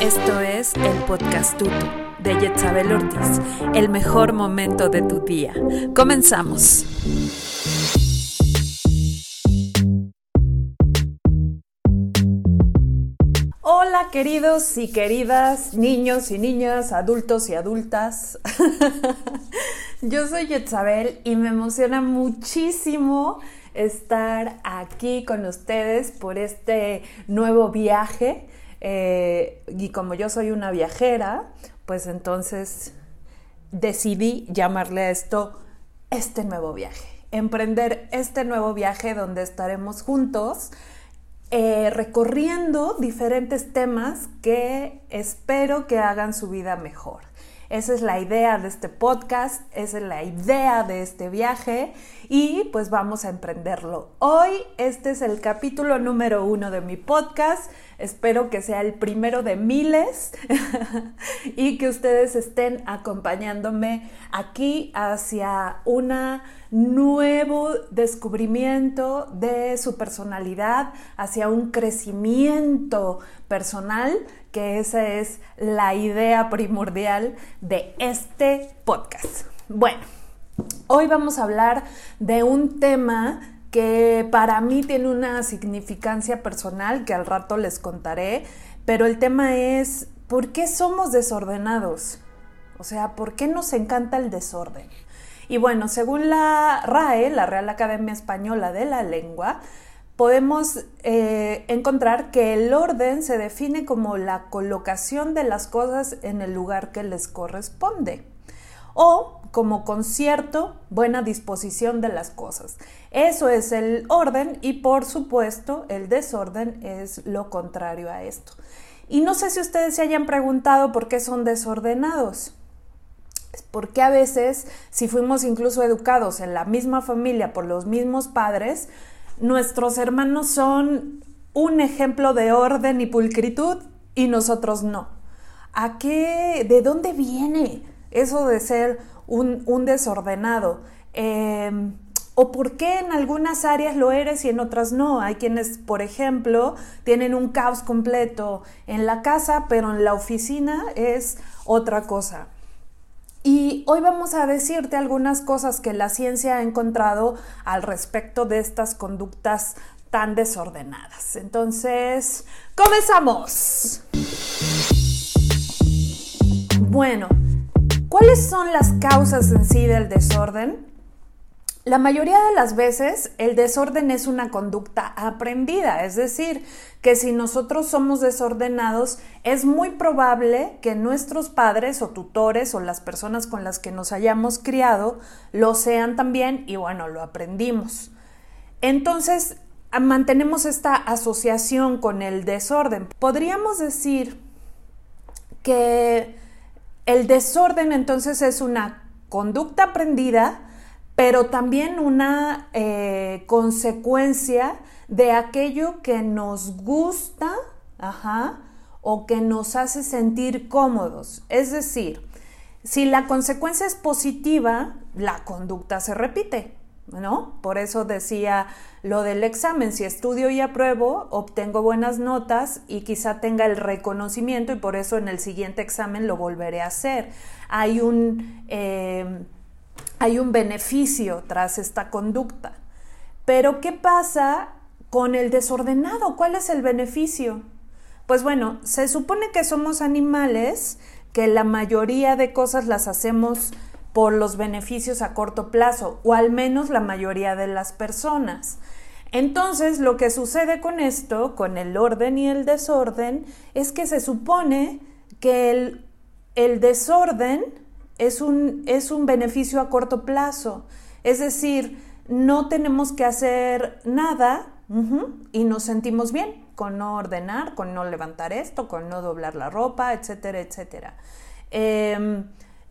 Esto es el podcast Tuto de Yetzabel Ortiz, el mejor momento de tu día. Comenzamos. Hola queridos y queridas niños y niñas, adultos y adultas. Yo soy Yetzabel y me emociona muchísimo estar aquí con ustedes por este nuevo viaje. Eh, y como yo soy una viajera, pues entonces decidí llamarle a esto este nuevo viaje. Emprender este nuevo viaje donde estaremos juntos eh, recorriendo diferentes temas que espero que hagan su vida mejor. Esa es la idea de este podcast, esa es la idea de este viaje y pues vamos a emprenderlo. Hoy este es el capítulo número uno de mi podcast. Espero que sea el primero de miles y que ustedes estén acompañándome aquí hacia un nuevo descubrimiento de su personalidad, hacia un crecimiento personal, que esa es la idea primordial de este podcast. Bueno, hoy vamos a hablar de un tema que para mí tiene una significancia personal que al rato les contaré, pero el tema es, ¿por qué somos desordenados? O sea, ¿por qué nos encanta el desorden? Y bueno, según la RAE, la Real Academia Española de la Lengua, podemos eh, encontrar que el orden se define como la colocación de las cosas en el lugar que les corresponde o como concierto, buena disposición de las cosas. Eso es el orden y por supuesto el desorden es lo contrario a esto. Y no sé si ustedes se hayan preguntado por qué son desordenados. Porque a veces, si fuimos incluso educados en la misma familia por los mismos padres, nuestros hermanos son un ejemplo de orden y pulcritud y nosotros no. ¿A qué? ¿De dónde viene eso de ser un, desordenado? Em, ¿O por qué en algunas áreas lo eres y en otras no? Hay quienes, por ejemplo, tienen un caos completo en la casa, pero en la oficina es otra cosa. Y hoy vamos a decirte algunas cosas que la ciencia ha encontrado al respecto de estas conductas tan desordenadas. Entonces, comenzamos. Bueno, ¿cuáles son las causas en sí del desorden? La mayoría de las veces el desorden es una conducta aprendida, es decir, que si nosotros somos desordenados, es muy probable que nuestros padres o tutores o las personas con las que nos hayamos criado lo sean también y bueno, lo aprendimos. Entonces, mantenemos esta asociación con el desorden. Podríamos decir que el desorden entonces es una conducta aprendida, pero también una eh, consecuencia de aquello que nos gusta, o que nos hace sentir cómodos. Es decir, si la consecuencia es positiva, la conducta se repite, ¿no? Por eso decía lo del examen, si estudio y apruebo, obtengo buenas notas y quizá tenga el reconocimiento y por eso en el siguiente examen lo volveré a hacer. Hay un... Eh, hay un beneficio tras esta conducta. Pero ¿qué pasa con el desordenado? ¿Cuál es el beneficio? Pues bueno, se supone que somos animales, que la mayoría de cosas las hacemos por los beneficios a corto plazo, o al menos la mayoría de las personas. Entonces, lo que sucede con esto, con el orden y el desorden, es que se supone que el, el desorden es un, es un beneficio a corto plazo. Es decir, no tenemos que hacer nada y nos sentimos bien con no ordenar, con no levantar esto, con no doblar la ropa, etcétera, etcétera. Em,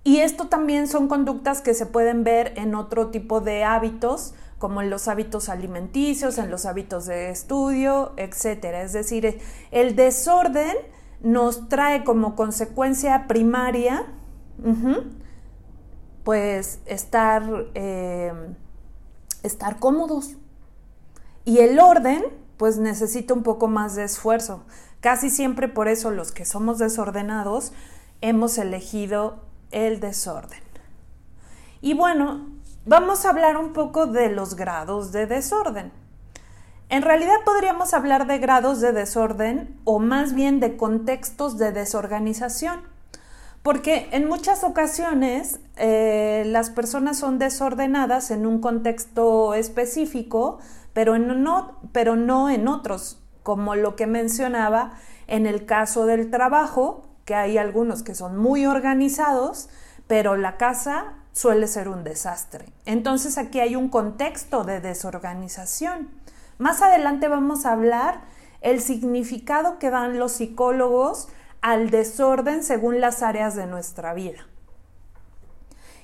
y esto también son conductas que se pueden ver en otro tipo de hábitos, como en los hábitos alimenticios, en los hábitos de estudio, etcétera. Es decir, el desorden nos trae como consecuencia primaria pues estar, eh, estar cómodos. Y el orden, pues necesita un poco más de esfuerzo. Casi siempre por eso los que somos desordenados hemos elegido el desorden. Y bueno, vamos a hablar un poco de los grados de desorden. En realidad podríamos hablar de grados de desorden o más bien de contextos de desorganización, porque en muchas ocasiones eh, las personas son desordenadas en un contexto específico, pero, no, pero no en otros, como lo que mencionaba en el caso del trabajo, que hay algunos que son muy organizados, pero la casa suele ser un desastre. Entonces aquí hay un contexto de desorganización. Más adelante vamos a hablar el significado que dan los psicólogos al desorden según las áreas de nuestra vida.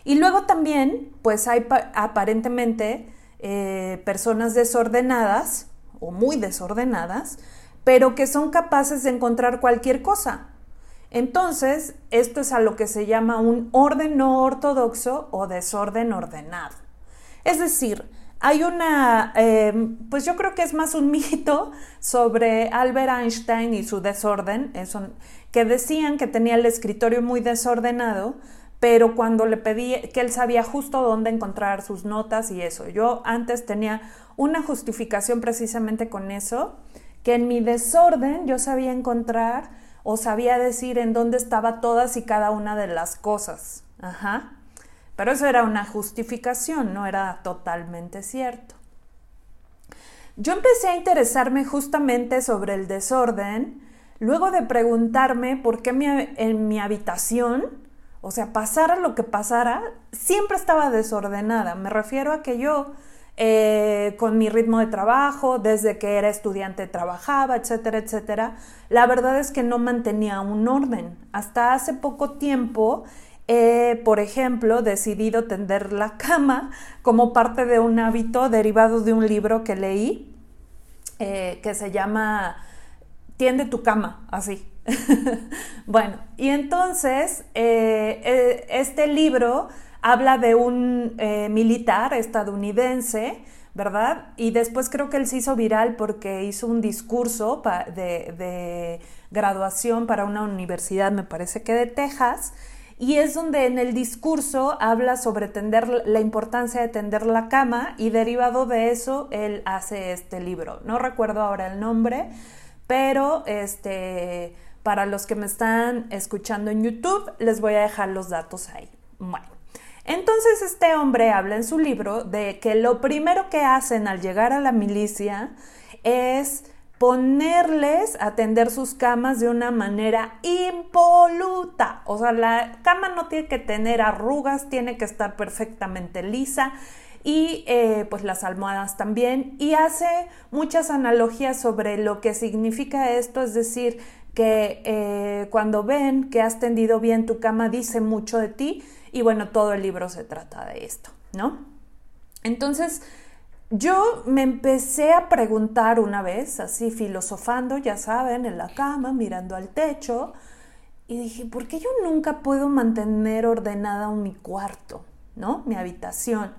Y luego también, pues hay aparentemente eh, personas desordenadas o muy desordenadas, pero que son capaces de encontrar cualquier cosa. Entonces, esto es a lo que se llama un orden no ortodoxo o desorden ordenado. Es decir, hay una, em, pues yo creo que es más un mito sobre Albert Einstein y su desorden, que decían que tenía el escritorio muy desordenado, pero cuando le pedí que él sabía justo dónde encontrar sus notas y eso. Yo antes tenía una justificación precisamente con eso, que en mi desorden yo sabía encontrar o sabía decir en dónde estaba todas y cada una de las cosas. Ajá. Pero eso era una justificación, no era totalmente cierto. Yo empecé a interesarme justamente sobre el desorden luego de preguntarme por qué en mi habitación, o sea, pasara lo que pasara, siempre estaba desordenada. Me refiero a que yo, eh, con mi ritmo de trabajo, desde que era estudiante trabajaba, etcétera, etcétera, la verdad es que no mantenía un orden. Hasta hace poco tiempo por ejemplo, decidido tender la cama como parte de un hábito derivado de un libro que leí eh, que se llama Tiende tu cama, así. bueno, y entonces eh, eh, este libro habla de un militar estadounidense, ¿verdad? Y después creo que él se hizo viral porque hizo un discurso de, de graduación para una universidad, me parece que de Texas, y es donde en el discurso habla sobre tender la importancia de tender la cama y derivado de eso él hace este libro. No recuerdo ahora el nombre, pero este para los que me están escuchando en YouTube les voy a dejar los datos ahí. Bueno, entonces este hombre habla en su libro de que lo primero que hacen al llegar a la milicia es ponerles a tender sus camas de una manera impoluta. O sea, la cama no tiene que tener arrugas, tiene que estar perfectamente lisa y eh, pues las almohadas también. Y hace muchas analogías sobre lo que significa esto, es decir, que eh, cuando ven que has tendido bien tu cama dice mucho de ti y bueno, todo el libro se trata de esto, ¿no? Entonces, yo me empecé a preguntar una vez, así filosofando, ya saben, en la cama, mirando al techo, y dije, ¿por qué yo nunca puedo mantener ordenada mi cuarto, ¿no? Mi habitación.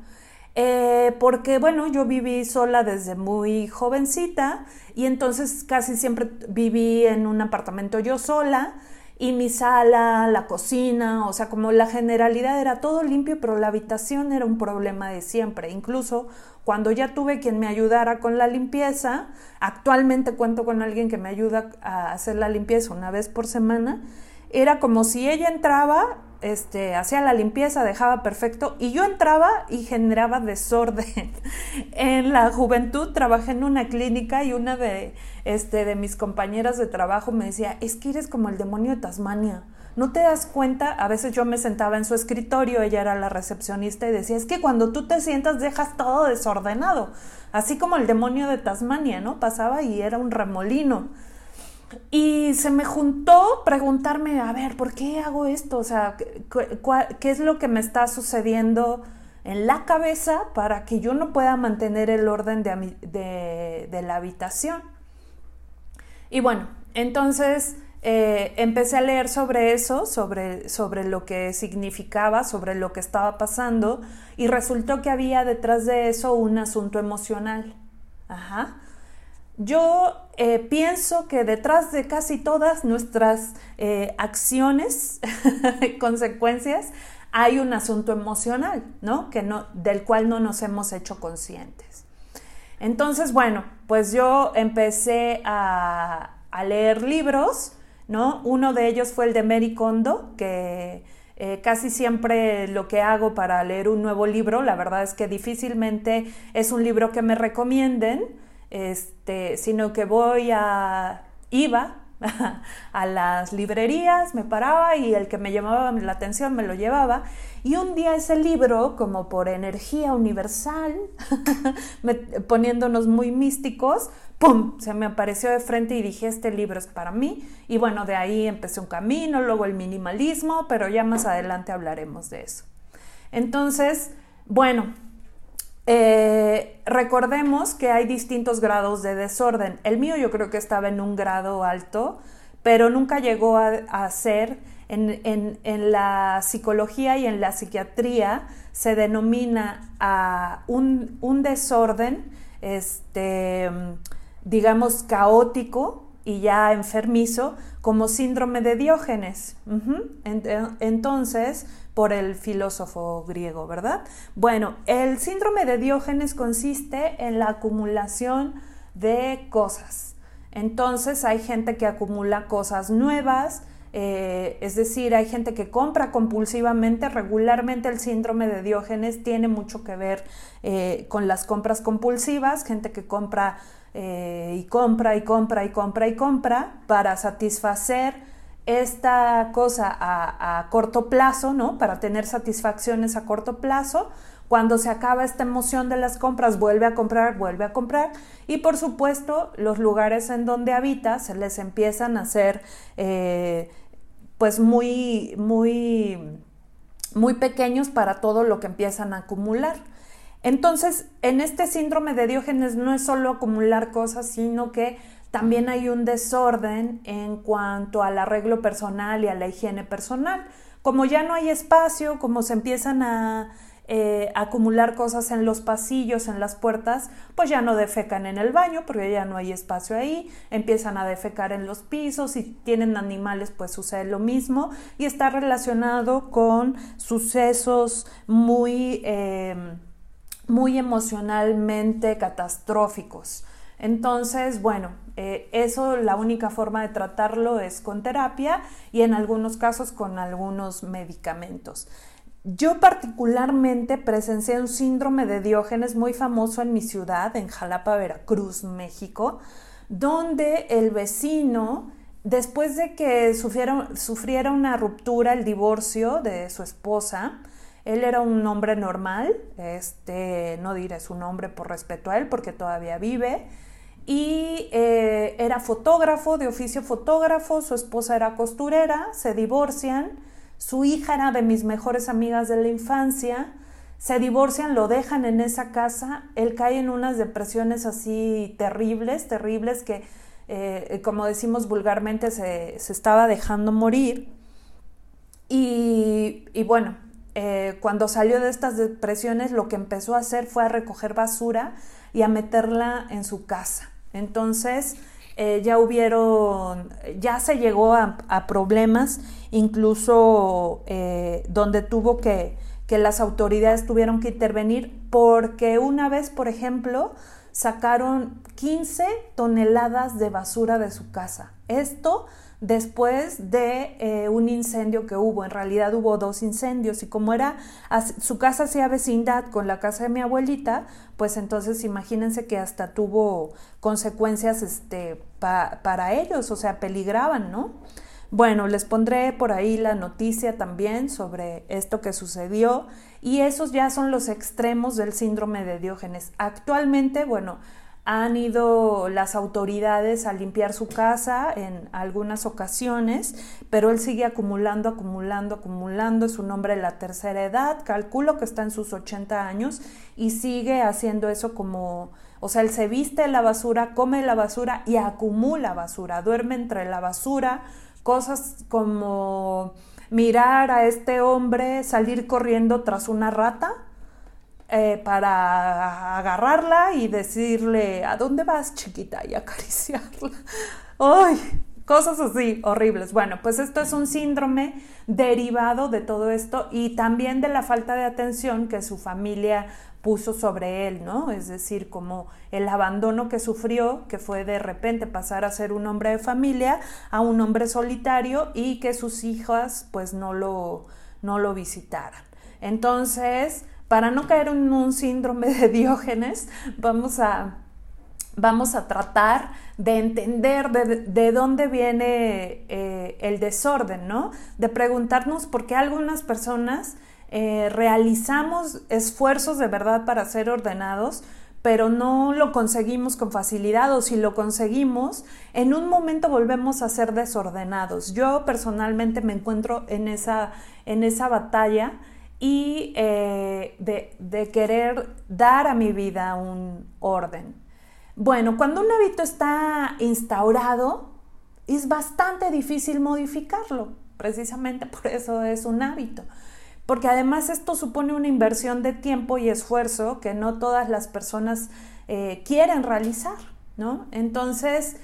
Eh, porque, bueno, yo viví sola desde muy jovencita y entonces casi siempre viví en un apartamento yo sola y mi sala, la cocina, o sea, como la generalidad era todo limpio, pero la habitación era un problema de siempre. Incluso cuando ya tuve quien me ayudara con la limpieza, actualmente cuento con alguien que me ayuda a hacer la limpieza una vez por semana, era como si ella entraba, este, hacía la limpieza, dejaba perfecto y yo entraba y generaba desorden. en la juventud trabajé en una clínica y una de, este, de mis compañeras de trabajo me decía, es que eres como el demonio de Tasmania. No te das cuenta, a veces yo me sentaba en su escritorio, ella era la recepcionista y decía, es que cuando tú te sientas dejas todo desordenado, así como el demonio de Tasmania, ¿no? Pasaba y era un remolino. Y se me juntó preguntarme, a ver, ¿por qué hago esto? O sea, ¿qué, es lo que me está sucediendo en la cabeza para que yo no pueda mantener el orden de, de la habitación? Y bueno, entonces eh, empecé a leer sobre eso, sobre, sobre lo que significaba, sobre lo que estaba pasando, y resultó que había detrás de eso un asunto emocional. Ajá. Yo eh, pienso que detrás de casi todas nuestras eh, acciones, consecuencias, hay un asunto emocional, ¿no? Que no, del cual no nos hemos hecho conscientes. Entonces, bueno, pues yo empecé a, leer libros, ¿no? Uno de ellos fue el de Mary Kondo, que eh, casi siempre lo que hago para leer un nuevo libro, la verdad es que difícilmente es un libro que me recomienden, este, sino que voy a, iba a las librerías, me paraba y el que me llamaba la atención me lo llevaba. Y un día ese libro, como por energía universal, poniéndonos muy místicos, ¡pum! Se me apareció de frente y dije, este libro es para mí. Y bueno, de ahí empecé un camino, luego el minimalismo, pero ya más adelante hablaremos de eso. Entonces, bueno, eh, recordemos que hay distintos grados de desorden. El mío yo creo que estaba en un grado alto, pero nunca llegó a, ser, en, la psicología y en la psiquiatría se denomina a un, desorden, este, digamos, caótico y ya enfermizo, como síndrome de Diógenes. Entonces, por el filósofo griego, ¿verdad? Bueno, el síndrome de Diógenes consiste en la acumulación de cosas. Entonces hay gente que acumula cosas nuevas, eh, es decir, hay gente que compra compulsivamente. Regularmente el síndrome de Diógenes tiene mucho que ver eh, con las compras compulsivas, gente que compra eh, y compra y compra y compra y compra para satisfacer esta cosa a, corto plazo, ¿no? Para tener satisfacciones a corto plazo. Cuando se acaba esta emoción de las compras, vuelve a comprar, vuelve a comprar. Y por supuesto, los lugares en donde habita se les empiezan a hacer, eh, pues, muy, muy, muy pequeños para todo lo que empiezan a acumular. Entonces, en este síndrome de Diógenes no es solo acumular cosas, sino que también hay un desorden en cuanto al arreglo personal y a la higiene personal. Como ya no hay espacio, como se empiezan a eh, acumular cosas en los pasillos, en las puertas, pues ya no defecan en el baño porque ya no hay espacio ahí, empiezan a defecar en los pisos, y tienen animales pues sucede lo mismo y está relacionado con sucesos muy, eh, muy emocionalmente catastróficos. Entonces, bueno, eh, eso la única forma de tratarlo es con terapia y en algunos casos con algunos medicamentos. Yo particularmente presencié un síndrome de Diógenes muy famoso en mi ciudad, en Jalapa, Veracruz, México, donde el vecino, después de que sufriera, sufriera una ruptura, el divorcio de su esposa, él era un hombre normal, este, no diré su nombre por respeto a él porque todavía vive, y eh, era fotógrafo, de oficio fotógrafo, su esposa era costurera, se divorcian, su hija era de mis mejores amigas de la infancia, se divorcian, lo dejan en esa casa, él cae en unas depresiones así terribles, terribles que, eh, como decimos vulgarmente, se, estaba dejando morir. Y, bueno, eh, cuando salió de estas depresiones, lo que empezó a hacer fue a recoger basura y a meterla en su casa. Entonces, eh, ya hubieron, ya se llegó a, problemas, incluso eh, donde tuvo que, que las autoridades tuvieron que intervenir, porque una vez, por ejemplo, sacaron 15 toneladas de basura de su casa. Esto después de eh, un incendio que hubo. En realidad hubo dos incendios y como era su casa hacía vecindad con la casa de mi abuelita, pues entonces imagínense que hasta tuvo consecuencias este, para ellos, o sea, peligraban, ¿no? Bueno, les pondré por ahí la noticia también sobre esto que sucedió y esos ya son los extremos del síndrome de Diógenes. Actualmente, bueno, han ido las autoridades a limpiar su casa en algunas ocasiones, pero él sigue acumulando, acumulando, acumulando. Es un hombre de la tercera edad, calculo que está en sus 80 años y sigue haciendo eso como, o sea, él se viste la basura, come la basura y acumula basura, duerme entre la basura, cosas como mirar a este hombre salir corriendo tras una rata eh, para agarrarla y decirle, ¿a dónde vas, chiquita? y acariciarla. ¡Ay! Cosas así horribles. Bueno, pues esto es un síndrome derivado de todo esto y también de la falta de atención que su familia puso sobre él, ¿no? Es decir, como el abandono que sufrió, que fue de repente pasar a ser un hombre de familia a un hombre solitario y que sus hijas pues no lo, no lo visitaran. Entonces, para no caer en un síndrome de Diógenes, vamos a, vamos a tratar de entender de, dónde viene eh, el desorden, ¿no? De preguntarnos por qué algunas personas eh, realizamos esfuerzos de verdad para ser ordenados, pero no lo conseguimos con facilidad o si lo conseguimos, en un momento volvemos a ser desordenados. Yo personalmente me encuentro en esa, en esa batalla y eh, de, querer dar a mi vida un orden. Bueno, cuando un hábito está instaurado, es bastante difícil modificarlo. Precisamente por eso es un hábito porque además esto supone una inversión de tiempo y esfuerzo que no todas las personas eh, quieren realizar, ¿no? Entonces,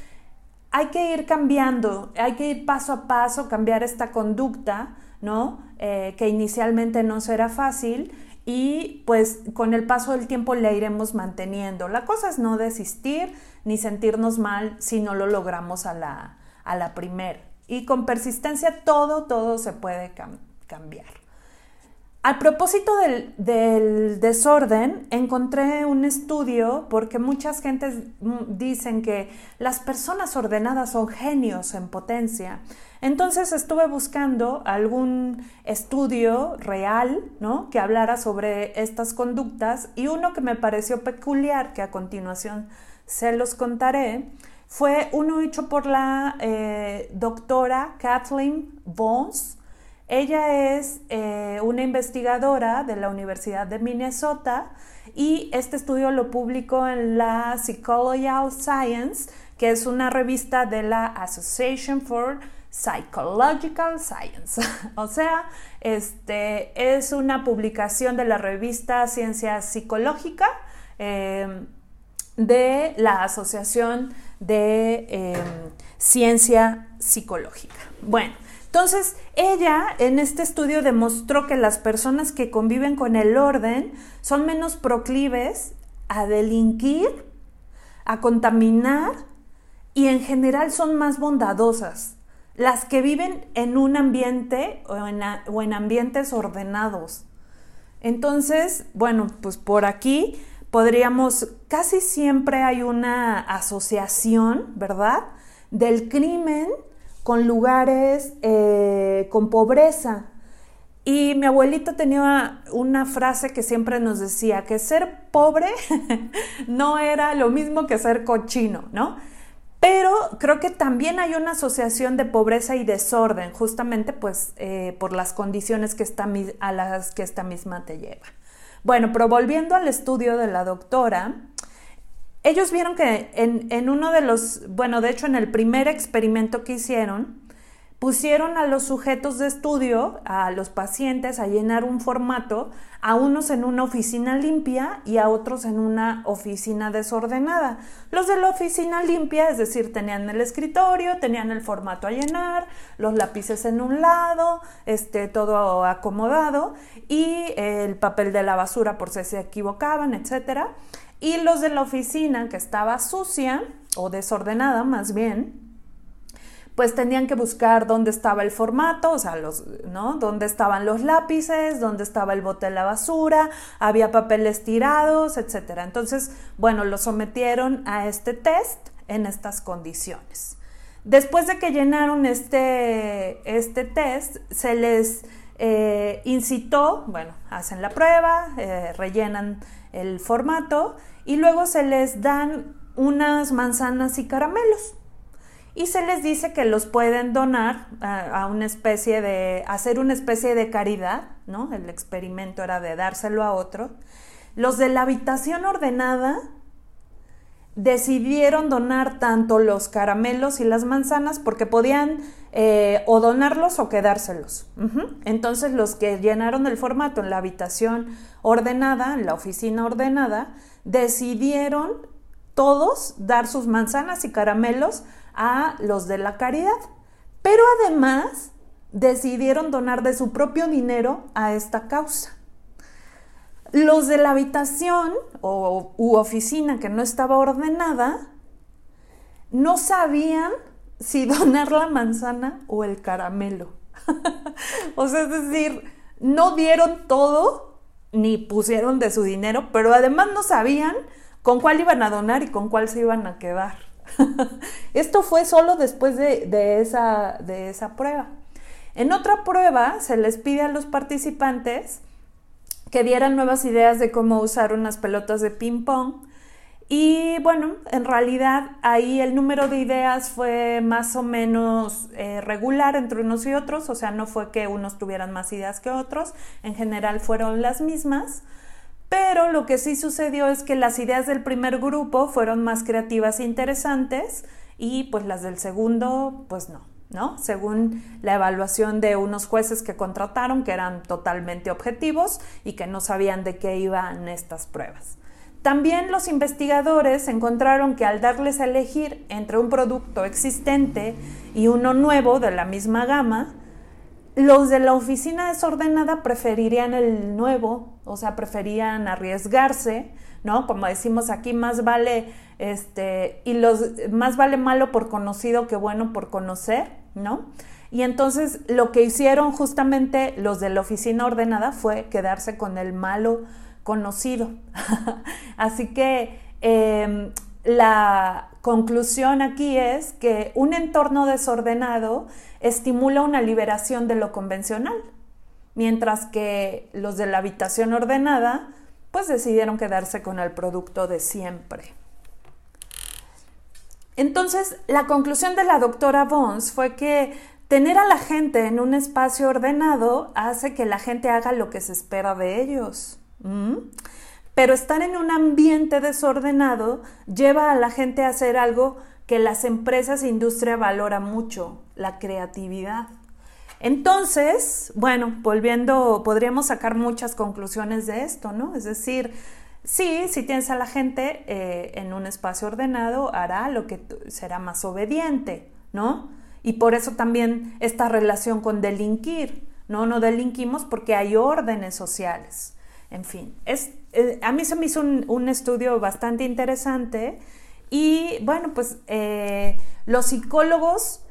hay que ir cambiando, hay que ir paso a paso, cambiar esta conducta, ¿no? Eh, que inicialmente no será fácil y pues con el paso del tiempo la iremos manteniendo. La cosa es no desistir ni sentirnos mal si no lo logramos a la, a la primera. Y con persistencia todo, todo se puede cambiar. Al propósito del, desorden, encontré un estudio porque muchas gentes dicen que las personas ordenadas son genios en potencia. Entonces estuve buscando algún estudio real, ¿no? Que hablara sobre estas conductas y uno que me pareció peculiar, que a continuación se los contaré, fue uno hecho por la eh, doctora Kathleen Bones ella es eh, una investigadora de la Universidad de Minnesota y este estudio lo publicó en la Psychological Science, que es una revista de la Association for Psychological Science. o sea, este, es una publicación de la revista Ciencia Psicológica em, de la Asociación de em, Ciencia Psicológica. Bueno, entonces, ella en este estudio demostró que las personas que conviven con el orden son menos proclives a delinquir, a contaminar y en general son más bondadosas. Las que viven en un ambiente o en, ambientes ordenados. Entonces, bueno, pues por aquí podríamos, casi siempre hay una asociación, ¿verdad? Del crimen con lugares eh, con pobreza. Y mi abuelito tenía una frase que siempre nos decía, que ser pobre no era lo mismo que ser cochino, ¿no? Pero creo que también hay una asociación de pobreza y desorden, justamente pues eh, por las condiciones que a las que esta misma te lleva. Bueno, pero volviendo al estudio de la doctora, ellos vieron que en, uno de los, bueno, de hecho en el primer experimento que hicieron, pusieron a los sujetos de estudio, a los pacientes, a llenar un formato, a unos en una oficina limpia y a otros en una oficina desordenada. Los de la oficina limpia, es decir, tenían el escritorio, tenían el formato a llenar, los lápices en un lado, este, todo acomodado y el papel de la basura por si se equivocaban, etcétera. Y los de la oficina que estaba sucia o desordenada más bien, pues tenían que buscar dónde estaba el formato, o sea, los, ¿no? Dónde estaban los lápices, dónde estaba el bote de la basura, había papeles tirados, etc. Entonces, bueno, lo sometieron a este test en estas condiciones. Después de que llenaron este, este test, se les eh, incitó, bueno, hacen la prueba, eh, rellenan el formato y luego se les dan unas manzanas y caramelos y se les dice que los pueden donar a, una especie de, hacer una especie de caridad, ¿no? El experimento era de dárselo a otro. Los de la habitación ordenada decidieron donar tanto los caramelos y las manzanas porque podían eh, o donarlos o quedárselos. Entonces los que llenaron el formato en la habitación ordenada, en la oficina ordenada, decidieron todos dar sus manzanas y caramelos a los de la caridad. Pero además decidieron donar de su propio dinero a esta causa. Los de la habitación o, u oficina que no estaba ordenada no sabían si donar la manzana o el caramelo. o sea, es decir, no dieron todo ni pusieron de su dinero, pero además no sabían con cuál iban a donar y con cuál se iban a quedar. Esto fue solo después de, esa, de esa prueba. En otra prueba se les pide a los participantes que dieran nuevas ideas de cómo usar unas pelotas de ping pong. Y bueno, en realidad ahí el número de ideas fue más o menos eh, regular entre unos y otros, o sea, no fue que unos tuvieran más ideas que otros, en general fueron las mismas, pero lo que sí sucedió es que las ideas del primer grupo fueron más creativas e interesantes y pues las del segundo pues no. ¿no? Según la evaluación de unos jueces que contrataron, que eran totalmente objetivos y que no sabían de qué iban estas pruebas. También los investigadores encontraron que al darles a elegir entre un producto existente y uno nuevo de la misma gama, los de la oficina desordenada preferirían el nuevo, o sea, preferían arriesgarse, ¿no? Como decimos aquí, más vale este y los más vale malo por conocido que bueno por conocer, ¿no? Y entonces lo que hicieron justamente los de la oficina ordenada fue quedarse con el malo conocido. Así que em, la conclusión aquí es que un entorno desordenado estimula una liberación de lo convencional, mientras que los de la habitación ordenada pues decidieron quedarse con el producto de siempre. Entonces, la conclusión de la doctora Bones fue que tener a la gente en un espacio ordenado hace que la gente haga lo que se espera de ellos. Pero estar en un ambiente desordenado lleva a la gente a hacer algo que las empresas e industria valora mucho, la creatividad. Entonces, bueno, volviendo, podríamos sacar muchas conclusiones de esto, ¿no? Es decir, sí, si tienes a la gente eh, en un espacio ordenado, hará lo que será más obediente, ¿no? Y por eso también esta relación con delinquir, ¿no? No delinquimos porque hay órdenes sociales. En fin, es, eh, a mí se me hizo un, estudio bastante interesante y bueno, pues eh, los psicólogos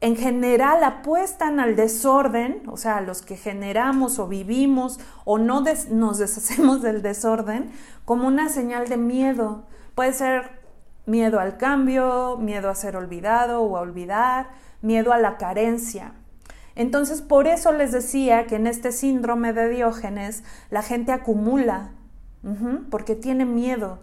en general apuestan al desorden, o sea, los que generamos o vivimos o no nos deshacemos del desorden, como una señal de miedo. Puede ser miedo al cambio, miedo a ser olvidado o a olvidar, miedo a la carencia. Entonces, por eso les decía que en este síndrome de Diógenes la gente acumula, porque tiene miedo,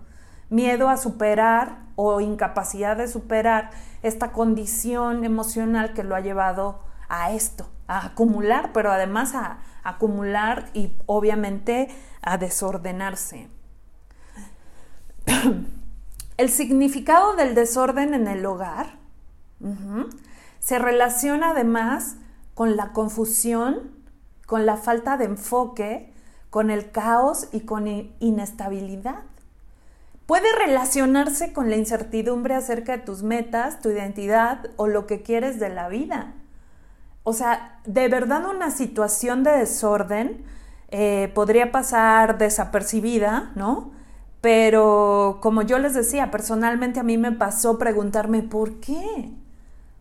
miedo a superar o incapacidad de superar esta condición emocional que lo ha llevado a esto, a acumular, pero además a, acumular y obviamente a desordenarse. El significado del desorden en el hogar se relaciona además con la confusión, con la falta de enfoque, con el caos y con inestabilidad. Puede relacionarse con la incertidumbre acerca de tus metas, tu identidad o lo que quieres de la vida. O sea, de verdad una situación de desorden eh, podría pasar desapercibida, ¿no? Pero como yo les decía, personalmente a mí me pasó preguntarme, ¿por qué?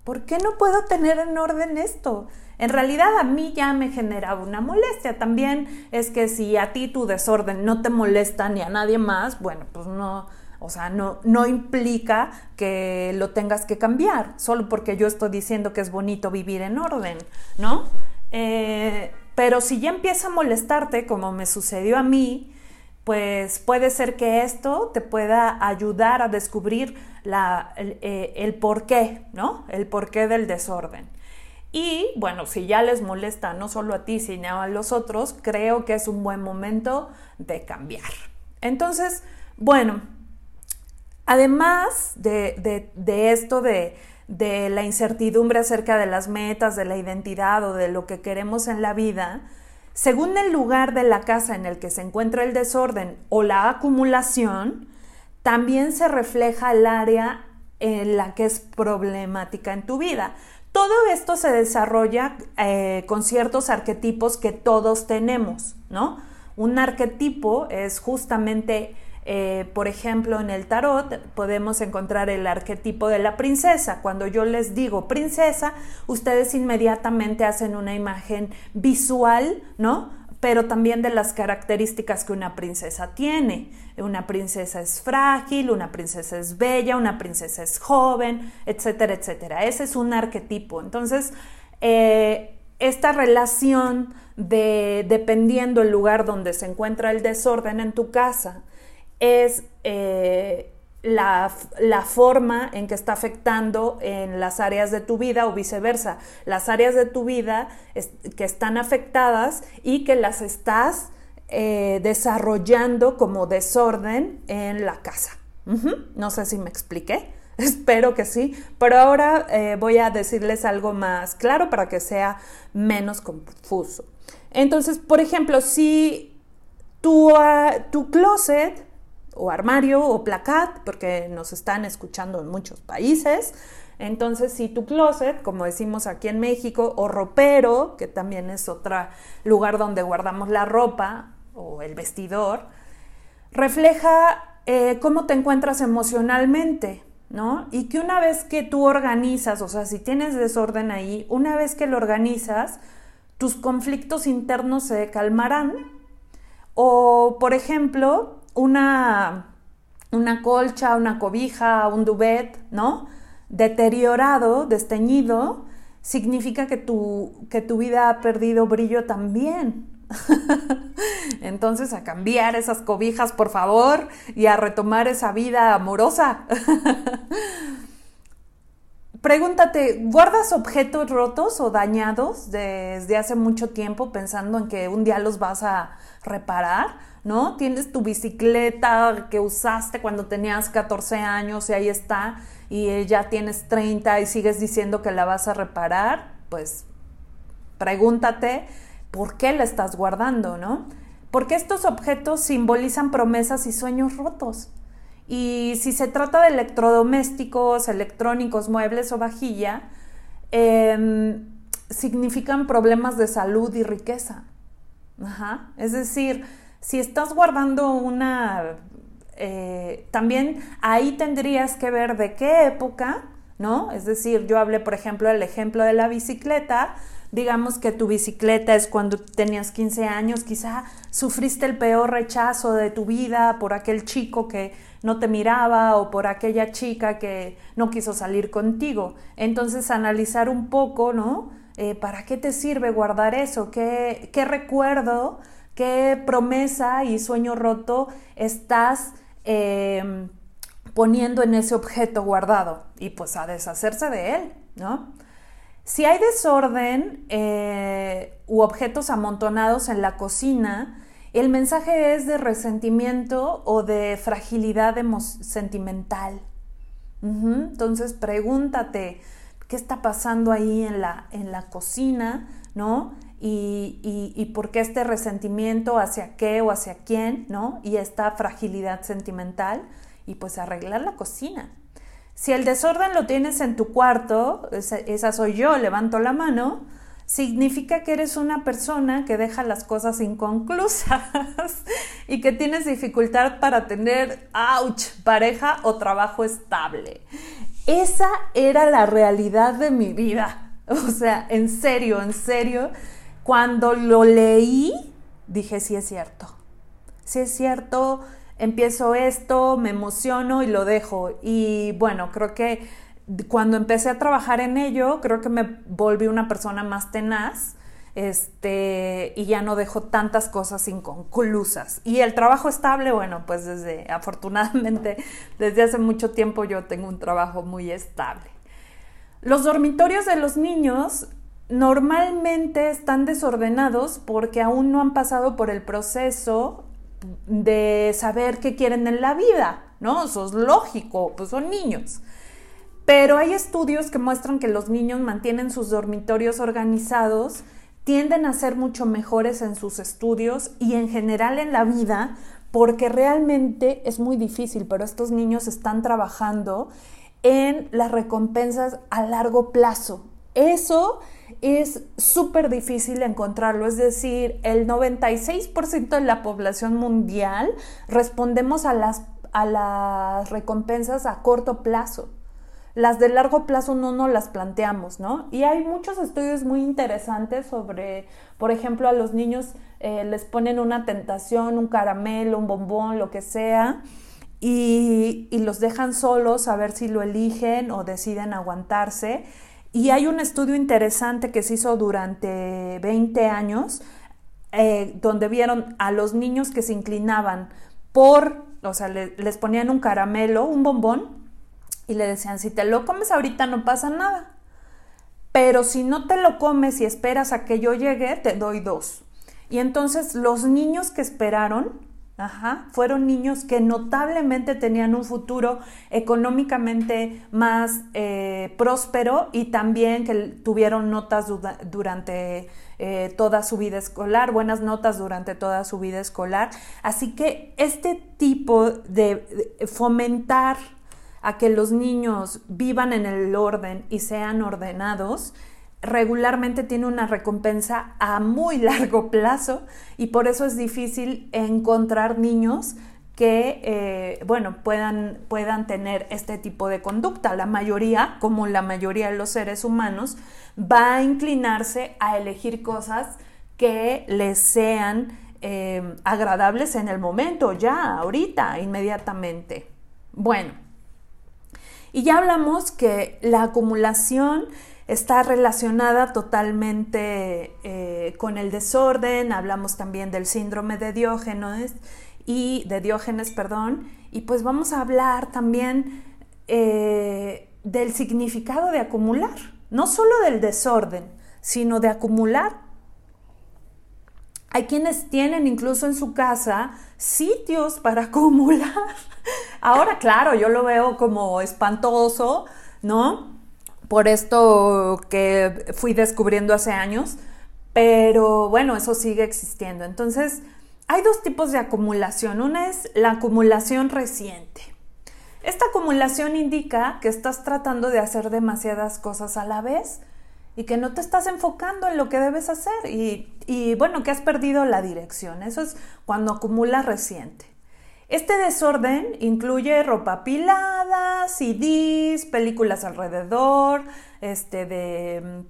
¿Por qué no puedo tener en orden esto? En realidad a mí ya me generaba una molestia. También es que si a ti tu desorden no te molesta ni a nadie más, bueno, pues no, o sea, no, no implica que lo tengas que cambiar, solo porque yo estoy diciendo que es bonito vivir en orden, ¿no? Eh, pero si ya empieza a molestarte, como me sucedió a mí, pues puede ser que esto te pueda ayudar a descubrir la, el, eh, el porqué, ¿no? El porqué del desorden. Y bueno, si ya les molesta no solo a ti, sino a los otros, creo que es un buen momento de cambiar. Entonces, bueno, además de, esto de, de la incertidumbre acerca de las metas, de la identidad o de lo que queremos en la vida, según el lugar de la casa en el que se encuentra el desorden o la acumulación, también se refleja el área en la que es problemática en tu vida. Todo esto se desarrolla eh, con ciertos arquetipos que todos tenemos, ¿no? Un arquetipo es justamente eh, por ejemplo, en el tarot podemos encontrar el arquetipo de la princesa. Cuando yo les digo princesa, ustedes inmediatamente hacen una imagen visual, ¿no? Pero también de las características que una princesa tiene. Una princesa es frágil, una princesa es bella, una princesa es joven, etcétera, etcétera. Ese es un arquetipo. Entonces, eh, esta relación de dependiendo el lugar donde se encuentra el desorden en tu casa, es eh, la, forma en que está afectando en las áreas de tu vida o viceversa, las áreas de tu vida que están afectadas y que las estás eh, desarrollando como desorden en la casa. No sé si me expliqué. Espero que sí, pero ahora eh, voy a decirles algo más claro para que sea menos confuso. Entonces, por ejemplo, si tu, ah, tu closet o armario o placat, porque nos están escuchando en muchos países. Entonces, si tu closet, como decimos aquí en México, o ropero, que también es otro lugar donde guardamos la ropa o el vestidor, refleja eh, cómo te encuentras emocionalmente, ¿no? Y que una vez que tú organizas, o sea, si tienes desorden ahí, una vez que lo organizas, tus conflictos internos se calmarán. O, por ejemplo, una, una colcha, una cobija, un duvet, ¿no? Deteriorado, desteñido, significa que tu, que tu vida ha perdido brillo también. Entonces a cambiar esas cobijas, por favor, y a retomar esa vida amorosa. Pregúntate, ¿guardas objetos rotos o dañados desde hace mucho tiempo pensando en que un día los vas a reparar? ¿no? Tienes tu bicicleta que usaste cuando tenías 14 años y ahí está, y ya tienes 30 y sigues diciendo que la vas a reparar, pues pregúntate por qué la estás guardando, ¿no? Porque estos objetos simbolizan promesas y sueños rotos. Y si se trata de electrodomésticos, electrónicos, muebles o vajilla, em, significan problemas de salud y riqueza. Es decir, si estás guardando una... Eh, también ahí tendrías que ver de qué época, ¿no? Es decir, yo hablé, por ejemplo, del ejemplo de la bicicleta. Digamos que tu bicicleta es cuando tenías 15 años, quizá sufriste el peor rechazo de tu vida por aquel chico que no te miraba o por aquella chica que no quiso salir contigo. Entonces, analizar un poco, ¿no? Eh, ¿Para qué te sirve guardar eso? ¿Qué, recuerdo qué promesa y sueño roto estás em, poniendo en ese objeto guardado y pues a deshacerse de él, ¿no? Si hay desorden eh, u objetos amontonados en la cocina, el mensaje es de resentimiento o de fragilidad sentimental. Entonces pregúntate qué está pasando ahí en la, en la cocina, ¿no? y, por qué este resentimiento hacia qué o hacia quién, ¿no? Y esta fragilidad sentimental y pues arreglar la cocina. Si el desorden lo tienes en tu cuarto, esa, soy yo, levanto la mano, significa que eres una persona que deja las cosas inconclusas y que tienes dificultad para tener, ouch, pareja o trabajo estable. Esa era la realidad de mi vida. O sea, en serio, en serio, cuando lo leí, dije, sí es cierto. Sí es cierto, empiezo esto, me emociono y lo dejo. Y bueno, creo que cuando empecé a trabajar en ello, creo que me volví una persona más tenaz. Este, y ya no dejo tantas cosas inconclusas. Y el trabajo estable, bueno, pues desde, afortunadamente, desde hace mucho tiempo yo tengo un trabajo muy estable. Los dormitorios de los niños normalmente están desordenados porque aún no han pasado por el proceso de saber qué quieren en la vida, ¿no? Eso es lógico, pues son niños. Pero hay estudios que muestran que los niños mantienen sus dormitorios organizados, tienden a ser mucho mejores en sus estudios y en general en la vida, porque realmente es muy difícil, pero estos niños están trabajando en las recompensas a largo plazo. Eso es súper difícil encontrarlo, es decir, el 96% de la población mundial respondemos a las, a las recompensas a corto plazo. Las de largo plazo no nos las planteamos, ¿no? Y hay muchos estudios muy interesantes sobre, por ejemplo, a los niños eh, les ponen una tentación, un caramelo, un bombón, lo que sea, y, los dejan solos a ver si lo eligen o deciden aguantarse. Y hay un estudio interesante que se hizo durante 20 años, eh, donde vieron a los niños que se inclinaban por, o sea, les ponían un caramelo, un bombón, y le decían, si te lo comes ahorita no pasa nada. Pero si no te lo comes y esperas a que yo llegue, te doy dos. Y entonces los niños que esperaron, fueron niños que notablemente tenían un futuro económicamente más eh, próspero y también que tuvieron notas durante eh, toda su vida escolar, buenas notas durante toda su vida escolar. Así que este tipo de fomentar a que los niños vivan en el orden y sean ordenados, regularmente tiene una recompensa a muy largo plazo y por eso es difícil encontrar niños que, eh, bueno, puedan, puedan tener este tipo de conducta. La mayoría, como la mayoría de los seres humanos, va a inclinarse a elegir cosas que les sean eh, agradables en el momento, ya, ahorita, inmediatamente. Bueno, y ya hablamos que la acumulación está relacionada totalmente eh, con el desorden, hablamos también del síndrome de Diógenes y de Diógenes, perdón, y pues vamos a hablar también eh, del significado de acumular, no solo del desorden, sino de acumular. Hay quienes tienen incluso en su casa sitios para acumular. Ahora, claro, yo lo veo como espantoso, ¿no? Por esto que fui descubriendo hace años, pero bueno, eso sigue existiendo. Entonces, hay dos tipos de acumulación. Una es la acumulación reciente. Esta acumulación indica que estás tratando de hacer demasiadas cosas a la vez y que no te estás enfocando en lo que debes hacer y, y bueno, que has perdido la dirección. Eso es cuando acumulas reciente. Este desorden incluye ropa apilada, CDs, películas alrededor, este de,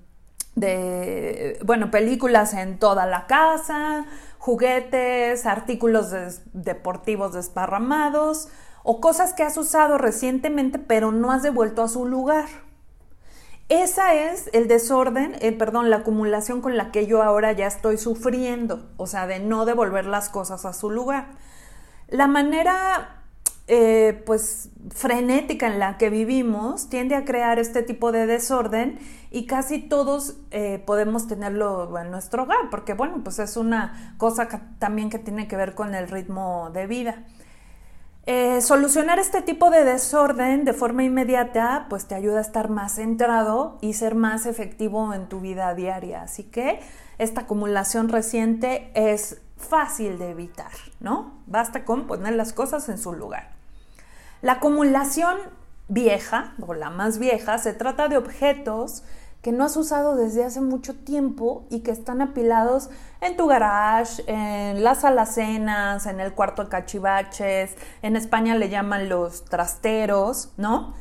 de, bueno, películas en toda la casa, juguetes, artículos deportivos desparramados o cosas que has usado recientemente pero no has devuelto a su lugar. Esa es el desorden, eh, perdón, la acumulación con la que yo ahora ya estoy sufriendo, o sea, de no devolver las cosas a su lugar. La manera eh, pues frenética en la que vivimos tiende a crear este tipo de desorden y casi todos eh, podemos tenerlo en nuestro hogar porque bueno pues es una cosa también que tiene que ver con el ritmo de vida. Eh, solucionar este tipo de desorden de forma inmediata pues te ayuda a estar más centrado y ser más efectivo en tu vida diaria. Así que esta acumulación reciente es fácil de evitar, ¿no? Basta con poner las cosas en su lugar. La acumulación vieja, o la más vieja, se trata de objetos que no has usado desde hace mucho tiempo y que están apilados en tu garage, en las alacenas, en el cuarto cachivaches, en España le llaman los trasteros, ¿no?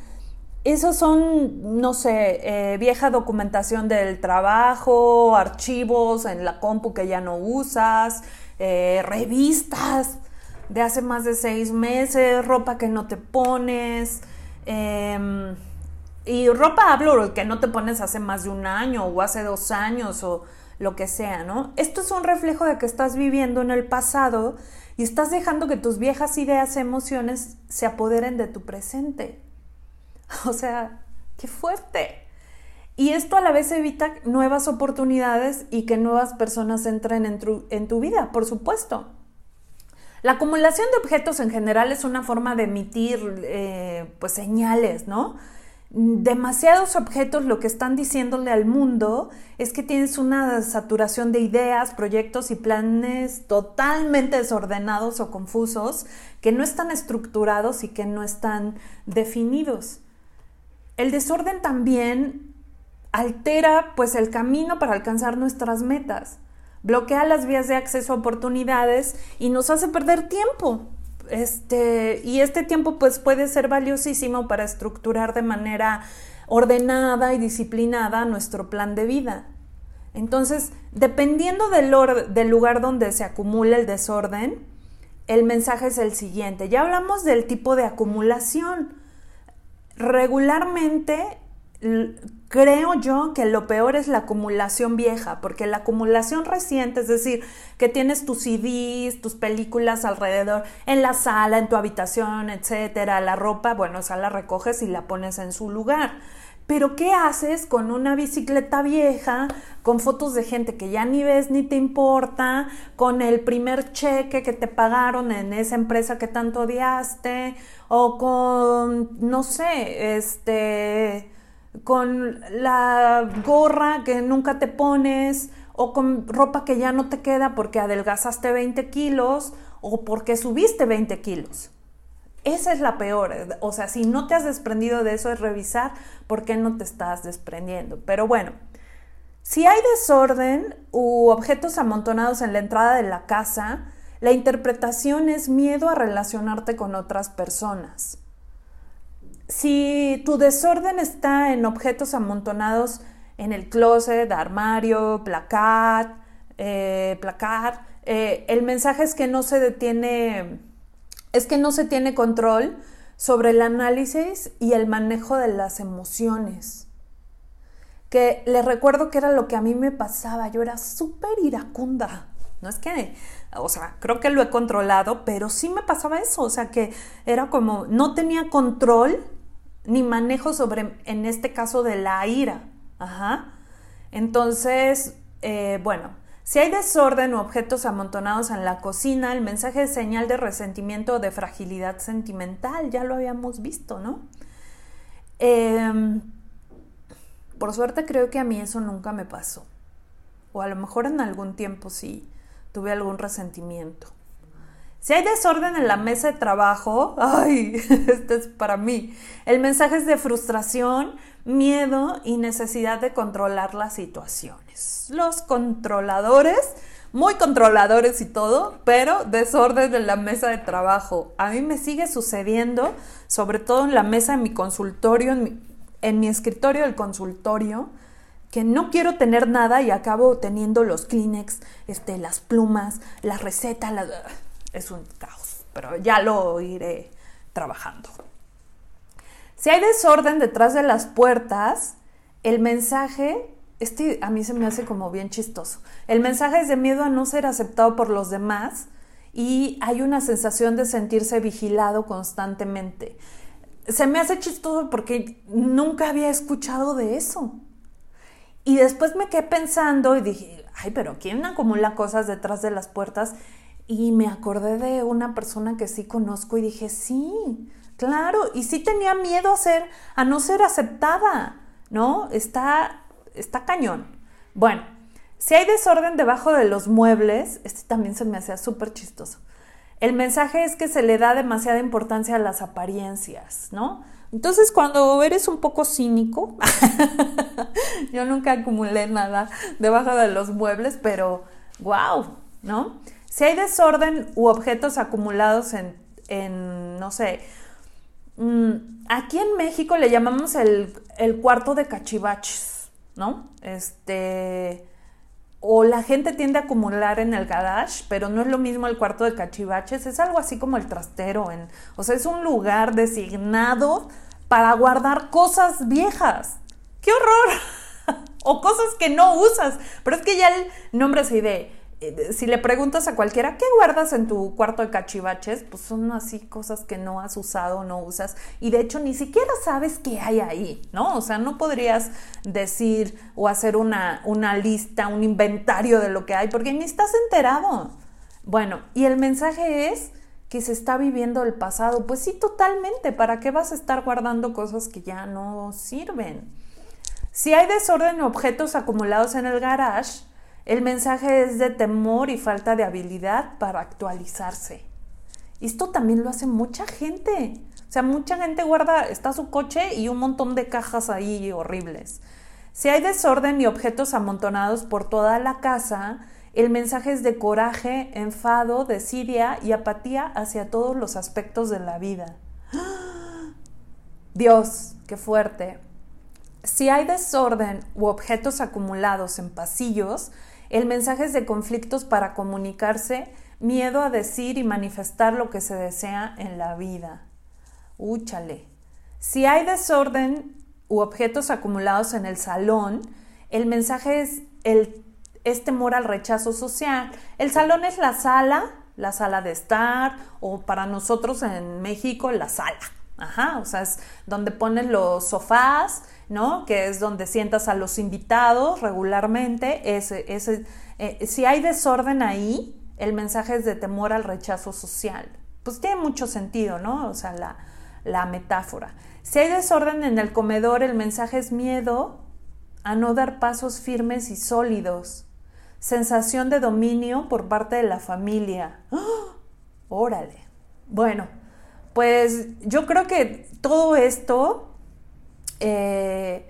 Esos son, no sé, eh, vieja documentación del trabajo, archivos en la compu que ya no usas, eh, revistas de hace más de seis meses, ropa que no te pones. Em, y ropa hablo que no te pones hace más de un año o hace dos años o lo que sea, ¿no? Esto es un reflejo de que estás viviendo en el pasado y estás dejando que tus viejas ideas, emociones se apoderen de tu presente. O sea, qué fuerte. Y esto a la vez evita nuevas oportunidades y que nuevas personas entren en tu, vida, por supuesto. La acumulación de objetos en general es una forma de emitir eh, pues señales, ¿no? Demasiados objetos lo que están diciéndole al mundo es que tienes una saturación de ideas, proyectos y planes totalmente desordenados o confusos, que no están estructurados y que no están definidos. El desorden también altera pues el camino para alcanzar nuestras metas, bloquea las vías de acceso a oportunidades y nos hace perder tiempo. Este, y este tiempo pues puede ser valiosísimo para estructurar de manera ordenada y disciplinada nuestro plan de vida. Entonces, dependiendo del, del lugar donde se acumula el desorden, el mensaje es el siguiente. Ya hablamos del tipo de acumulación. Regularmente creo yo que lo peor es la acumulación vieja, porque la acumulación reciente, es decir, que tienes tus CDs, tus películas alrededor, en la sala, en tu habitación, etcétera, la ropa, bueno, esa la recoges y la pones en su lugar. Pero ¿qué haces con una bicicleta vieja, con fotos de gente que ya ni ves ni te importa, con el primer cheque que te pagaron en esa empresa que tanto odiaste, o con, no sé, este, con la gorra que nunca te pones o con ropa que ya no te queda porque adelgazaste 20 kilos o porque subiste 20 kilos. Esa es la peor. O sea, si no te has desprendido de eso es revisar por qué no te estás desprendiendo. Pero bueno, si hay desorden u objetos amontonados en la entrada de la casa, la interpretación es miedo a relacionarte con otras personas. Si tu desorden está en objetos amontonados en el closet, armario, placar, eh, placar, eh, el mensaje es que no se detiene, es que no se tiene control sobre el análisis y el manejo de las emociones. Que les recuerdo que era lo que a mí me pasaba, yo era súper iracunda. No es que, o sea, creo que lo he controlado, pero sí me pasaba eso, o sea, que era como, no tenía control ni manejo sobre, en este caso, de la ira. Ajá. Entonces, eh, bueno, si hay desorden o objetos amontonados en la cocina, el mensaje es señal de resentimiento o de fragilidad sentimental, ya lo habíamos visto, ¿no? Em, por suerte creo que a mí eso nunca me pasó. O a lo mejor en algún tiempo sí tuve algún resentimiento. Si hay desorden en la mesa de trabajo, ay, este es para mí. El mensaje es de frustración, miedo y necesidad de controlar las situaciones. Los controladores, muy controladores y todo, pero desorden en la mesa de trabajo. A mí me sigue sucediendo, sobre todo en la mesa de mi consultorio, en mi, escritorio del consultorio, que no quiero tener nada y acabo teniendo los Kleenex, este, las plumas, la receta, las es un caos, pero ya lo iré trabajando. Si hay desorden detrás de las puertas, el mensaje, este a mí se me hace como bien chistoso, el mensaje es de miedo a no ser aceptado por los demás y hay una sensación de sentirse vigilado constantemente. Se me hace chistoso porque nunca había escuchado de eso. Y después me quedé pensando y dije, ay, pero ¿quién acumula cosas detrás de las puertas? Y me acordé de una persona que sí conozco y dije, sí, claro, y sí tenía miedo a, ser, a no ser aceptada, ¿no? Está, está cañón. Bueno, si hay desorden debajo de los muebles, este también se me hacía súper chistoso. El mensaje es que se le da demasiada importancia a las apariencias, ¿no? Entonces, cuando eres un poco cínico, yo nunca acumulé nada debajo de los muebles, pero wow, ¿no? Si hay desorden u objetos acumulados en, no sé, mm, aquí en México le llamamos el, cuarto de cachivaches, ¿no? Este, o la gente tiende a acumular en el garage, pero no es lo mismo el cuarto de cachivaches, es algo así como el trastero, en, o sea, es un lugar designado para guardar cosas viejas. ¡Qué horror! o cosas que no usas, pero es que ya el nombre se de eh, si le preguntas a cualquiera, ¿qué guardas en tu cuarto de cachivaches? Pues son así cosas que no has usado, no usas, y de hecho ni siquiera sabes qué hay ahí, ¿no? O sea, no podrías decir o hacer una, una lista, un inventario de lo que hay, porque ni estás enterado. Bueno, y el mensaje es que se está viviendo el pasado. Pues sí, totalmente. ¿Para qué vas a estar guardando cosas que ya no sirven? Si hay desorden o objetos acumulados en el garage, el mensaje es de temor y falta de habilidad para actualizarse. Esto también lo hace mucha gente. O sea, mucha gente guarda, está su coche y un montón de cajas ahí horribles. Si hay desorden y objetos amontonados por toda la casa, el mensaje es de coraje, enfado, desidia y apatía hacia todos los aspectos de la vida. Dios, qué fuerte. Si hay desorden u objetos acumulados en pasillos, el mensaje es de conflictos para comunicarse, miedo a decir y manifestar lo que se desea en la vida. Úchale. Si hay desorden u objetos acumulados en el salón, el mensaje es, el, es temor al rechazo social. El salón es la sala, la sala de estar, o para nosotros en México, la sala. Ajá, o sea, es donde ponen los sofás, ¿no? Que es donde sientas a los invitados regularmente. Ese, eh, si hay desorden ahí, el mensaje es de temor al rechazo social. Pues tiene mucho sentido, ¿no? O sea, la, la metáfora. Si hay desorden en el comedor, el mensaje es miedo a no dar pasos firmes y sólidos. Sensación de dominio por parte de la familia. ¡Oh! Órale. Bueno, pues yo creo que todo esto eh,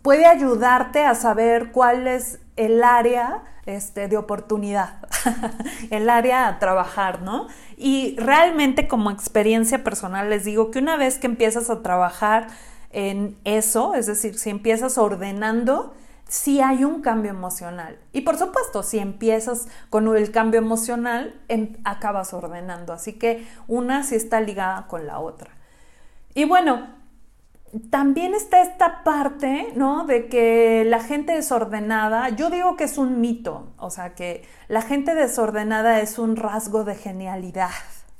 puede ayudarte a saber cuál es el área este, de oportunidad, el área a trabajar, ¿no? Y realmente como experiencia personal les digo que una vez que empiezas a trabajar en eso, es decir, si empiezas ordenando, sí hay un cambio emocional. Y por supuesto, si empiezas con el cambio emocional, em, acabas ordenando. Así que una sí está ligada con la otra. Y bueno, también está esta parte, ¿no? De que la gente desordenada, yo digo que es un mito, o sea, que la gente desordenada es un rasgo de genialidad,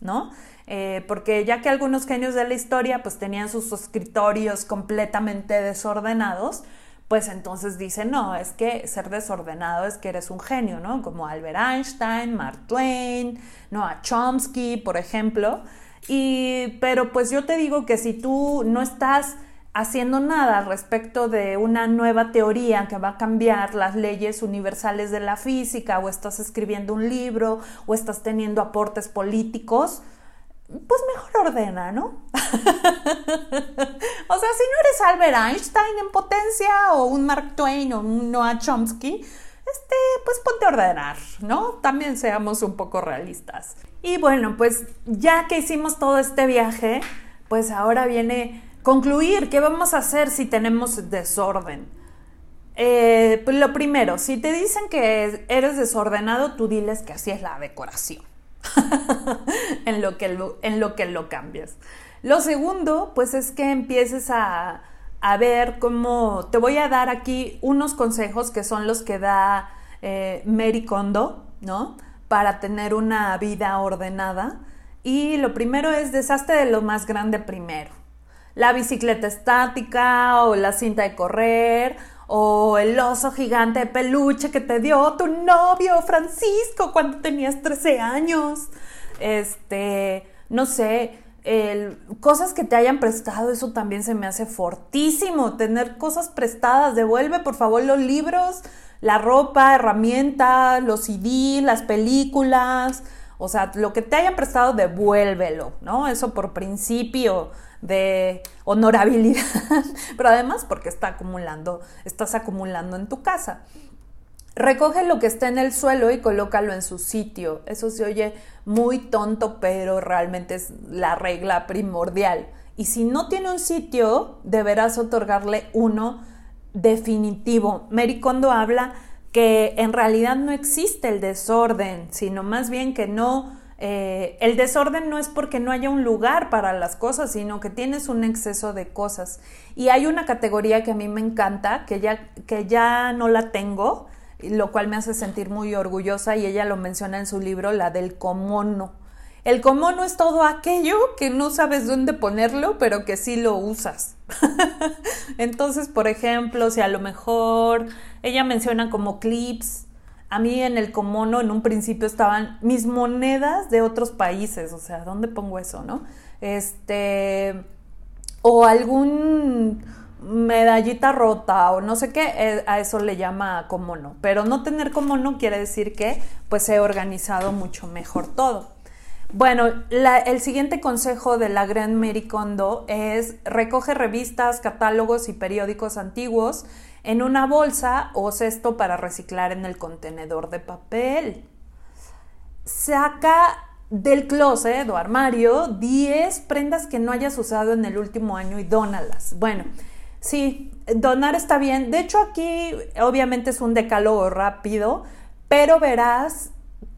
¿no? Eh, porque ya que algunos genios de la historia pues tenían sus escritorios completamente desordenados, pues entonces dicen, no, es que ser desordenado es que eres un genio, ¿no? Como Albert Einstein, Mark Twain, ¿no? A Chomsky, por ejemplo. Pero pues yo te digo que si tú no estás haciendo nada respecto de una nueva teoría que va a cambiar las leyes universales de la física, o estás escribiendo un libro, o estás teniendo aportes políticos, pues mejor ordena, ¿no? o sea, si no eres Albert Einstein en potencia, o un Mark Twain, o un Noah Chomsky, este, pues ponte a ordenar, ¿no? También seamos un poco realistas. Y bueno, pues ya que hicimos todo este viaje, pues ahora viene concluir, ¿qué vamos a hacer si tenemos desorden? Eh, pues lo primero, si te dicen que eres desordenado, tú diles que así es la decoración, en, lo que lo, en lo que lo cambias. Lo segundo, pues es que empieces a, a, ver cómo, te voy a dar aquí unos consejos que son los que da eh, Mary Kondo, ¿no? Para tener una vida ordenada. Y lo primero es deshazte de lo más grande primero la bicicleta estática o la cinta de correr o el oso gigante de peluche que te dio tu novio Francisco cuando tenías 13 años. Este, no sé, cosas que te hayan prestado, eso también se me hace fortísimo. Tener cosas prestadas, devuelve por favor los libros, la ropa, herramientas, los CD, las películas. O sea, lo que te hayan prestado, devuélvelo, ¿no? Eso por principio de honorabilidad, pero además porque está acumulando, estás acumulando en tu casa. Recoge lo que está en el suelo y colócalo en su sitio. Eso se oye muy tonto, pero realmente es la regla primordial. Y si no tiene un sitio, deberás otorgarle uno definitivo. Mary Kondo habla que en realidad no existe el desorden, sino más bien que no eh, el desorden no es porque no haya un lugar para las cosas, sino que tienes un exceso de cosas. Y hay una categoría que a mí me encanta, que ya, que ya no la tengo, lo cual me hace sentir muy orgullosa y ella lo menciona en su libro, la del comono. El comono es todo aquello que no sabes dónde ponerlo, pero que sí lo usas. Entonces, por ejemplo, si a lo mejor ella menciona como clips, a mí en el Comono en un principio estaban mis monedas de otros países, o sea, ¿dónde pongo eso, no? Este, o algún medallita rota o no sé qué, eh, a eso le llama Comono. Pero no tener Comono quiere decir que pues he organizado mucho mejor todo. Bueno, el siguiente consejo de la Gran Mary es recoge revistas, catálogos y periódicos antiguos en una bolsa o cesto para reciclar en el contenedor de papel. Saca del closet o armario 10 prendas que no hayas usado en el último año y dónalas. Bueno, sí, donar está bien. De hecho, aquí obviamente es un decálogo rápido, pero verás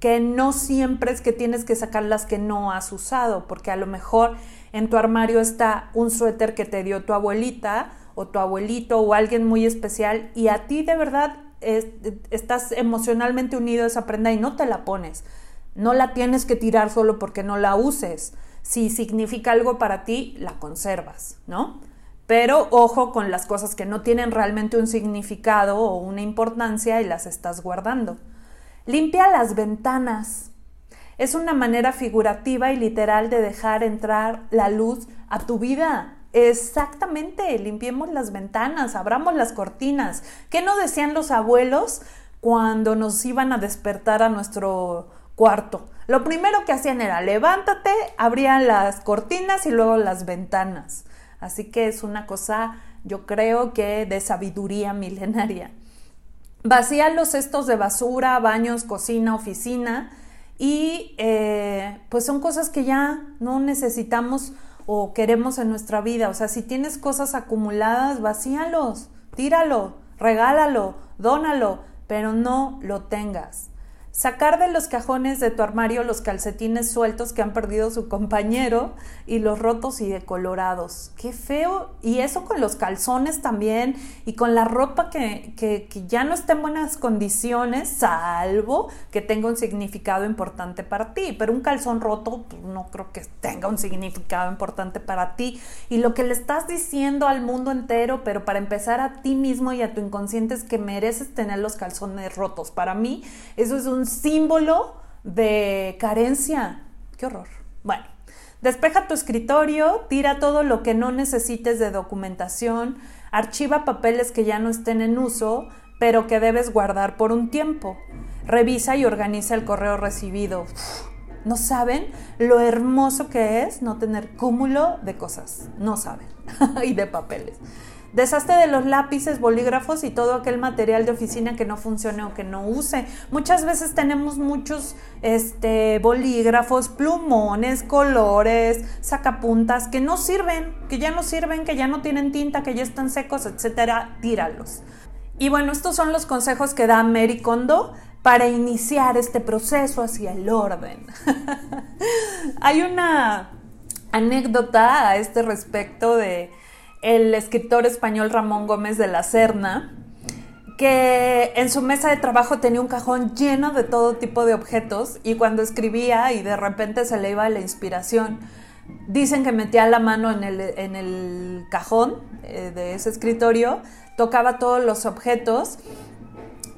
que no siempre es que tienes que sacar las que no has usado, porque a lo mejor en tu armario está un suéter que te dio tu abuelita o tu abuelito o alguien muy especial y a ti de verdad estás emocionalmente unido a esa prenda y no te la pones. No la tienes que tirar solo porque no la uses. Si significa algo para ti, la conservas, ¿no? Pero ojo con las cosas que no tienen realmente un significado o una importancia y las estás guardando. Limpia las ventanas. Es una manera figurativa y literal de dejar entrar la luz a tu vida. Exactamente, limpiemos las ventanas, abramos las cortinas. ¿Qué no decían los abuelos cuando nos iban a despertar a nuestro cuarto? Lo primero que hacían era levántate, abrían las cortinas y luego las ventanas. Así que es una cosa, yo creo que de sabiduría milenaria. Vacía los cestos de basura, baños, cocina, oficina y eh, pues son cosas que ya no necesitamos o queremos en nuestra vida. O sea, si tienes cosas acumuladas, vacíalos, tíralo, regálalo, dónalo, pero no lo tengas. Sacar de los cajones de tu armario los calcetines sueltos que han perdido su compañero y los rotos y decolorados. Qué feo. Y eso con los calzones también y con la ropa que, que, ya no está en buenas condiciones, salvo que tenga un significado importante para ti. Pero un calzón roto pues, no creo que tenga un significado importante para ti. Y lo que le estás diciendo al mundo entero, pero para empezar a ti mismo y a tu inconsciente es que mereces tener los calzones rotos. Para mí eso es un símbolo de carencia. Qué horror. Bueno, despeja tu escritorio, tira todo lo que no necesites de documentación, archiva papeles que ya no estén en uso, pero que debes guardar por un tiempo. Revisa y organiza el correo recibido. No saben lo hermoso que es no tener cúmulo de cosas. No saben. y de papeles. Deshazte de los lápices, bolígrafos y todo aquel material de oficina que no funcione o que no use. Muchas veces tenemos muchos este, bolígrafos, plumones, colores, sacapuntas que no sirven, que ya no sirven, que ya no tienen tinta, que ya están secos, etcétera. Tíralos. Y bueno, estos son los consejos que da Mary Kondo para iniciar este proceso hacia el orden. Hay una anécdota a este respecto de el escritor español Ramón Gómez de la Serna, que en su mesa de trabajo tenía un cajón lleno de todo tipo de objetos y cuando escribía y de repente se le iba la inspiración, dicen que metía la mano en el, cajón eh, de ese escritorio, tocaba todos los objetos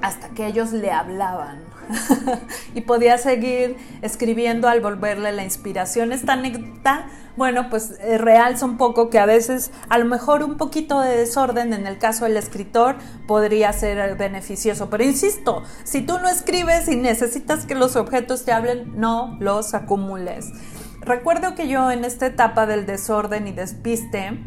hasta que ellos le hablaban. y podía seguir escribiendo al volverle la inspiración. Esta anécdota, bueno, pues eh, realza un poco que a veces a lo mejor un poquito de desorden en el caso del escritor podría ser beneficioso. Pero insisto, si tú no escribes y necesitas que los objetos te hablen, no los acumules. Recuerdo que yo en esta etapa del desorden y despiste,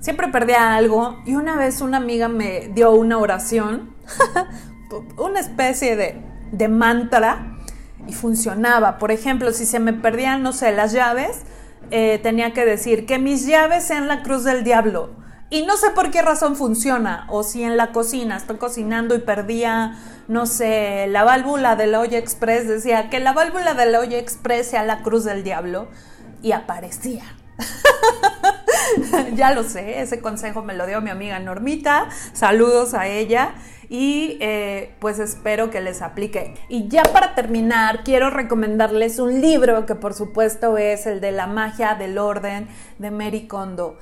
siempre perdía algo y una vez una amiga me dio una oración una especie de, mantra y funcionaba. Por ejemplo, si se me perdían, no sé, las llaves, eh, tenía que decir que mis llaves sean la cruz del diablo. Y no sé por qué razón funciona. O si en la cocina estoy cocinando y perdía, no sé, la válvula de la olla express, decía que la válvula de la olla express sea la cruz del diablo. Y aparecía. ya lo sé, ese consejo me lo dio mi amiga Normita. Saludos a ella y eh, pues espero que les aplique. Y ya para terminar, quiero recomendarles un libro que por supuesto es el de La magia del orden de Mary Kondo.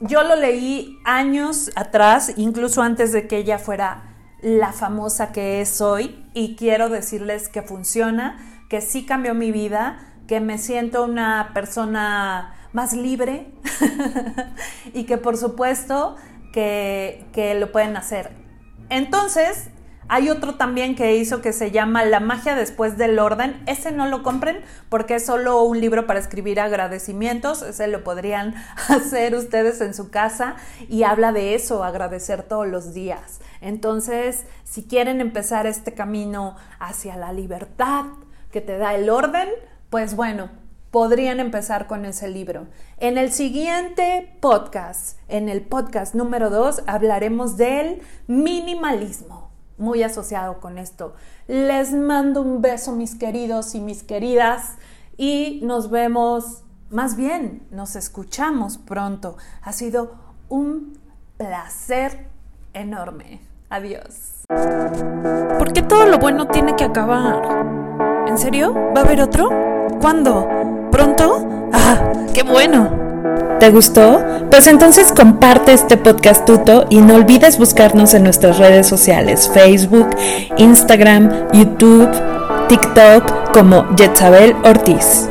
Yo lo leí años atrás, incluso antes de que ella fuera la famosa que es hoy, y quiero decirles que funciona, que sí cambió mi vida, que me siento una persona más libre y que por supuesto que, que lo pueden hacer. Entonces, hay otro también que hizo que se llama La magia después del orden. Ese no lo compren porque es solo un libro para escribir agradecimientos. Ese lo podrían hacer ustedes en su casa y habla de eso, agradecer todos los días. Entonces, si quieren empezar este camino hacia la libertad que te da el orden, pues bueno, podrían empezar con ese libro. En el siguiente podcast, en el podcast número 2, hablaremos del minimalismo muy asociado con esto. Les mando un beso, mis queridos y mis queridas, y nos vemos, más bien, nos escuchamos pronto. Ha sido un placer enorme. Adiós. ¿Por qué todo lo bueno tiene que acabar? ¿En serio? ¿Va a haber otro? ¿Cuándo? ¿Pronto? ¡Ah! ¡Qué bueno! ¿Te gustó? Pues entonces comparte este podcast tuto y no olvides buscarnos en nuestras redes sociales, Facebook, Instagram, YouTube, TikTok como Yetzabel Ortiz.